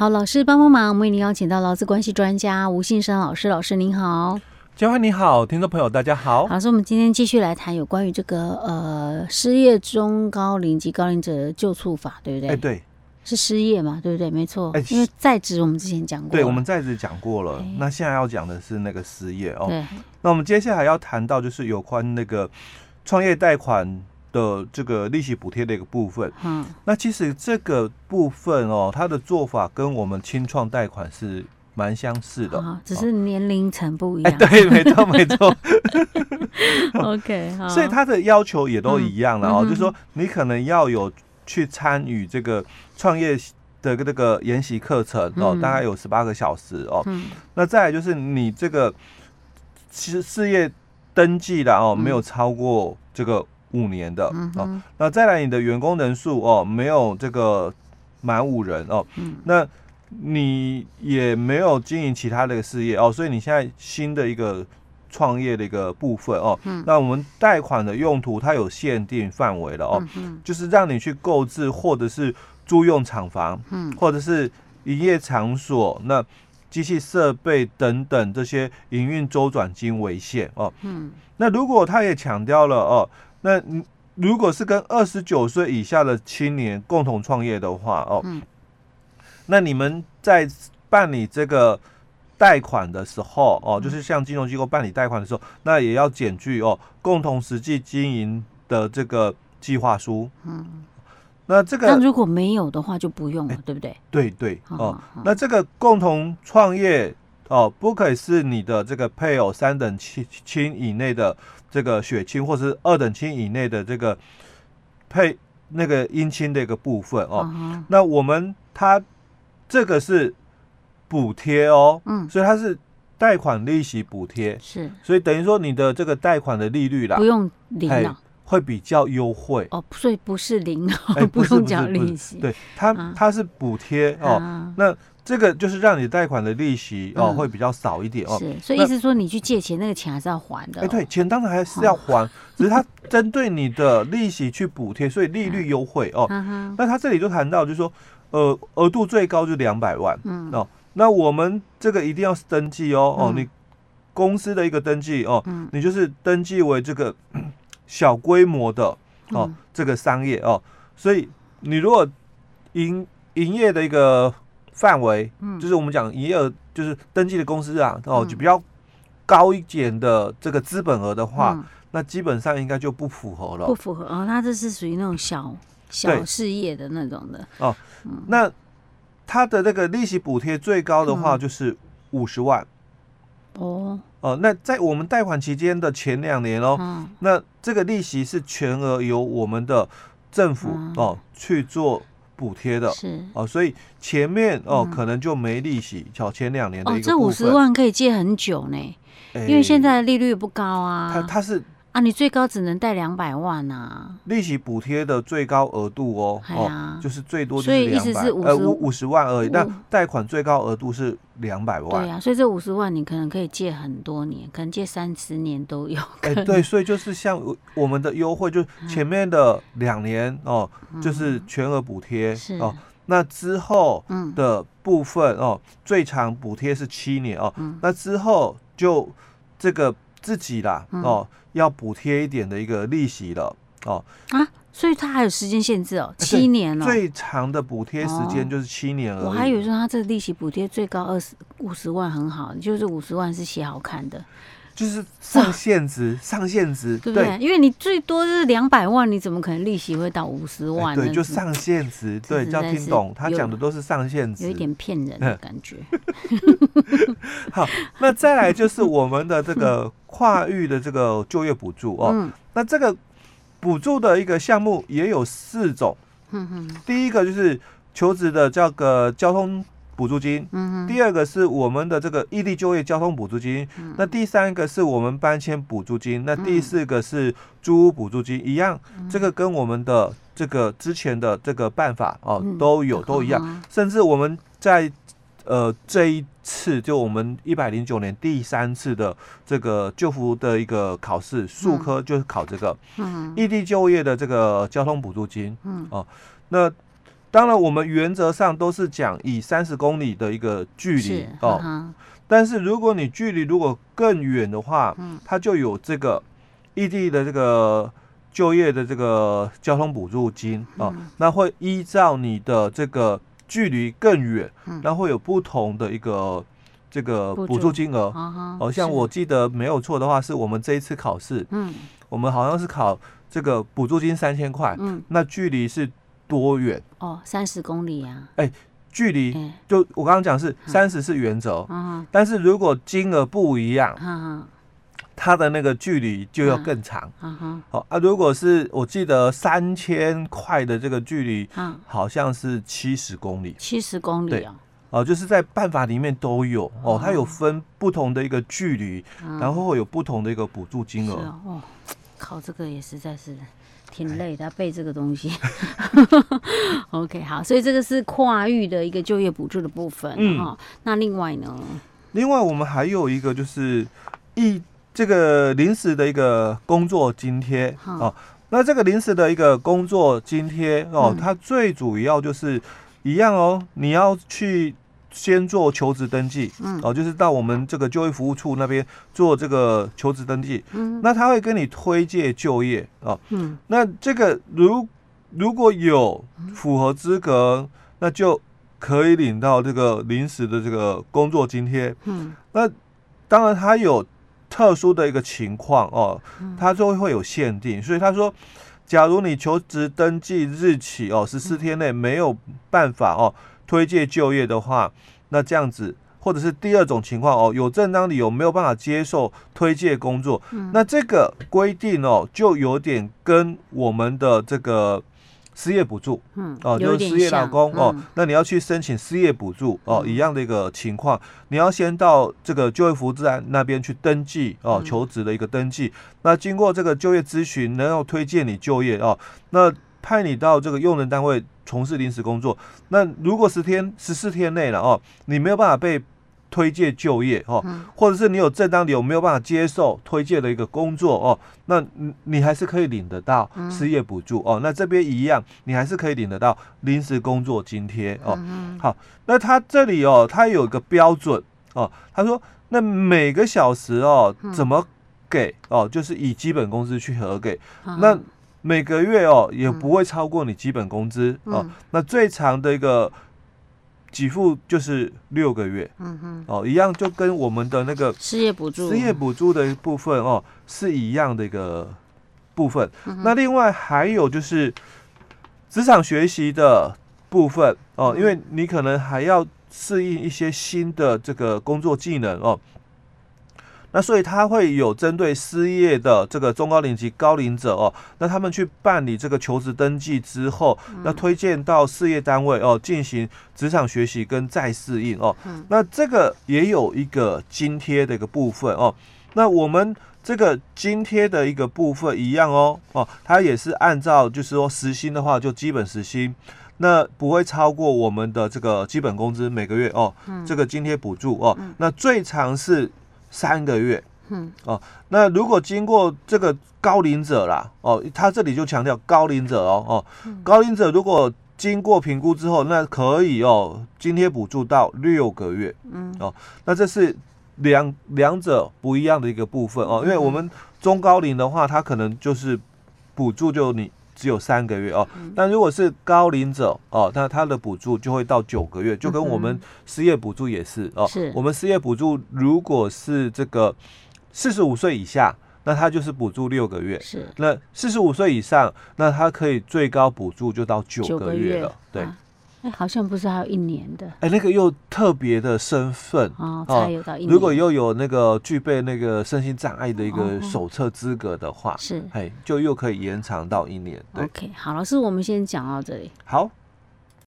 好，老师帮帮忙，我们为您邀请到劳资关系专家吴信生老师，老师您好。嘉惠你好，听众朋友大家好。老师，我们今天继续来谈有关于这个呃失业中高龄及高龄者救助法，对不对？哎，对，是失业嘛，对不对？没错。哎，因为在职我们之前讲过，对，我们在职讲过了。哎，那现在要讲的是那个失业哦。对。那我们接下来要谈到就是有关那个创业贷款的这个利息补贴的一个部分。嗯。那其实这个部分哦，它的做法跟我们清创贷款是。蛮相似的，哦，只是年龄层不一样。哎，对，没错，没错。OK，所以他的要求也都一样了哦，嗯，就是说你可能要有去参与这个创业的这个研习课程哦，嗯，大概有十八个小时哦。嗯。那再来就是你这个其实事业登记的哦，没有超过这个五年的哦。那再来你的员工人数哦，没有这个满五人哦。嗯。那你也没有经营其他的事业哦，所以你现在新的一个创业的一个部分哦，嗯，那我们贷款的用途它有限定范围了哦，嗯，就是让你去购置或者是租用厂房，嗯，或者是营业场所，那机器设备等等这些营运周转金为限哦，嗯，那如果他也强调了哦，那如果是跟二十九岁以下的青年共同创业的话哦，嗯。那你们在办理这个贷款的时候哦，就是向金融机构办理贷款的时候，那也要检具哦，共同实际经营的这个计划书。嗯，那这个那如果没有的话就不用了，对不对？对对哦，那这个共同创业哦，不可以是你的这个配偶三等亲亲以内的这个血亲，或是二等亲以内的这个配那个姻亲的一个部分哦。那我们他。这个是补贴哦，嗯，所以它是贷款利息补贴，是，所以等于说你的这个贷款的利率啦，不用零了，会比较优惠。哦，所以不是零哦，不用缴利息，对，它它是补贴哦，那这个就是让你贷款的利息哦会比较少一点哦，是，所以意思说你去借钱那个钱还是要还的，哎，对，钱当然还是要还，只是它针对你的利息去补贴，所以利率优惠哦，那他这里就谈到就是说。呃，额度最高就两百万，嗯。哦，那我们这个一定要是登记哦，嗯、哦，你公司的一个登记哦，嗯、你就是登记为这个 小规模的哦，嗯、这个商业哦，所以你如果营营业的一个范围，嗯，就是我们讲营业额，就是登记的公司啊，哦，就比较高一点的这个资本额的话，嗯、那基本上应该就不符合了，不符合哦，它这是属于那种小。小事业的那种的。哦，嗯、那他的那个利息补贴最高的话就是五十万，嗯、哦。哦，那在我们贷款期间的前两年哦，嗯、那这个利息是全额由我们的政府、嗯、哦去做补贴的，是。哦，所以前面哦、嗯、可能就没利息，前前两年的一个、哦、这五十万可以借很久呢，欸、因为现在的利率不高啊，它它是。啊，你最高只能贷两百万啊！利息补贴的最高额度哦，哦，就是最多就是两百，所以意思是呃五五十万而已。那贷款最高额度是两百万。对呀，所以这五十万你可能可以借很多年，可能借三十年都有。哎，对，所以就是像我们的优惠，就前面的两年哦，就是全额补贴哦。那之后的部分哦，最长补贴是七年哦。那之后就这个自己啦哦。要补贴一点的一个利息了哦啊，所以它还有时间限制哦，七年哦，最长的补贴时间就是七年而已。我还以为说它这个利息补贴最高二十五十万很好，就是五十万是写好看的。就是上限值，上限值，对不对？因为你最多就是两百万，你怎么可能利息会到五十万？对，就上限值，对，要听懂，他讲的都是上限值，有一点骗人的感觉。好，那再来就是我们的这个 跨域的这个就业补助哦。那这个补助的一个项目也有四种。第一个就是求职的这个交通。补助金，第二个是我们的这个异地就业交通补助金，嗯、那第三个是我们搬迁补助金，那第四个是租屋补助金，一样，嗯、这个跟我们的这个之前的这个办法哦都有都一样，嗯、甚至我们在呃这一次就我们一百零九年第三次的这个就服的一个考试，数科就是考这个，嗯，异地就业的这个交通补助金，嗯。哦，那。当然我们原则上都是讲以三十公里的一个距离哦。但是如果你距离如果更远的话，嗯，它就有这个异地的这个就业的这个交通补助金啊，那会依照你的这个距离更远，那会有不同的一个这个补助金额。哦，像我记得没有错的话，是我们这一次考试，嗯，我们好像是考这个补助金三千块，嗯，那距离是多远？哦，三十公里呀。哎。距离就我刚刚讲是三十是原则，但是如果金额不一样，它的那个距离就要更长。好啊，如果是我记得三千块的这个距离，好像是七十公里。七十公里啊，哦，就是在办法里面都有哦，它有分不同的一个距离，然后会有不同的一个补助金额。哦，靠这个也实在是。挺累的，背这个东西。OK，好，所以这个是跨域的一个就业补助的部分。嗯，哦，那另外呢？另外我们还有一个就是一这个临时的一个工作津贴哦。那这个临时的一个工作津贴哦，它最主要就是一样哦，你要去。先做求职登记，嗯，哦，就是到我们这个就业服务处那边做这个求职登记，嗯，那他会跟你推荐就业，哦，嗯，那这个如如果有符合资格，那就可以领到这个临时的这个工作津贴，嗯，那当然他有特殊的一个情况哦，他就会有限定，所以他说，假如你求职登记日起哦十四天内没有办法哦。推荐就业的话，那这样子，或者是第二种情况哦，有正当理由没有办法接受推荐工作，嗯、那这个规定哦，就有点跟我们的这个失业补助，嗯，哦，就是失业打工、嗯、哦，那你要去申请失业补助哦，一样的一个情况，你要先到这个就业服务站那边去登记哦，求职的一个登记，嗯、那经过这个就业咨询，然后推荐你就业哦，那派你到这个用人单位。从事临时工作，那如果十天十四天内了哦，你没有办法被推荐就业哦，或者是你有正当理由没有办法接受推荐的一个工作哦，那你你还是可以领得到失业补助哦。那这边一样，你还是可以领得到临时工作津贴哦。好，那他这里哦，他有一个标准哦，他说那每个小时哦怎么给哦，就是以基本工资去核给那。每个月哦，也不会超过你基本工资、嗯、哦。那最长的一个给付就是六个月，嗯哼，哦，一样就跟我们的那个失业补助、失业补助的一部分哦是一样的一个部分。嗯、那另外还有就是职场学习的部分哦，因为你可能还要适应一些新的这个工作技能哦。那所以他会有针对失业的这个中高龄及高龄者哦，那他们去办理这个求职登记之后，那推荐到事业单位哦，进行职场学习跟再适应哦。那这个也有一个津贴的一个部分哦。那我们这个津贴的一个部分一样哦哦，它也是按照就是说时薪的话就基本时薪，那不会超过我们的这个基本工资每个月哦。这个津贴补助哦，那最长是。三个月，嗯，哦，那如果经过这个高龄者啦，哦，他这里就强调高龄者哦，哦，高龄者如果经过评估之后，那可以哦，津贴补助到六个月，嗯，哦，那这是两两者不一样的一个部分。哦，因为我们中高龄的话，他可能就是补助就你。只有三个月哦，但如果是高龄者哦，那他的补助就会到九个月，就跟我们失业补助也是哦。是，我们失业补助如果是这个四十五岁以下，那他就是补助六个月。是，那四十五岁以上，那他可以最高补助就到九个月了。对。哎，好像不是还有一年的？哎，那个又特别的身份哦，才有到一年。如果又有那个具备那个身心障碍的一个手册资格的话，是，哎，就又可以延长到一年。对。OK，好，老师，我们先讲到这里。好。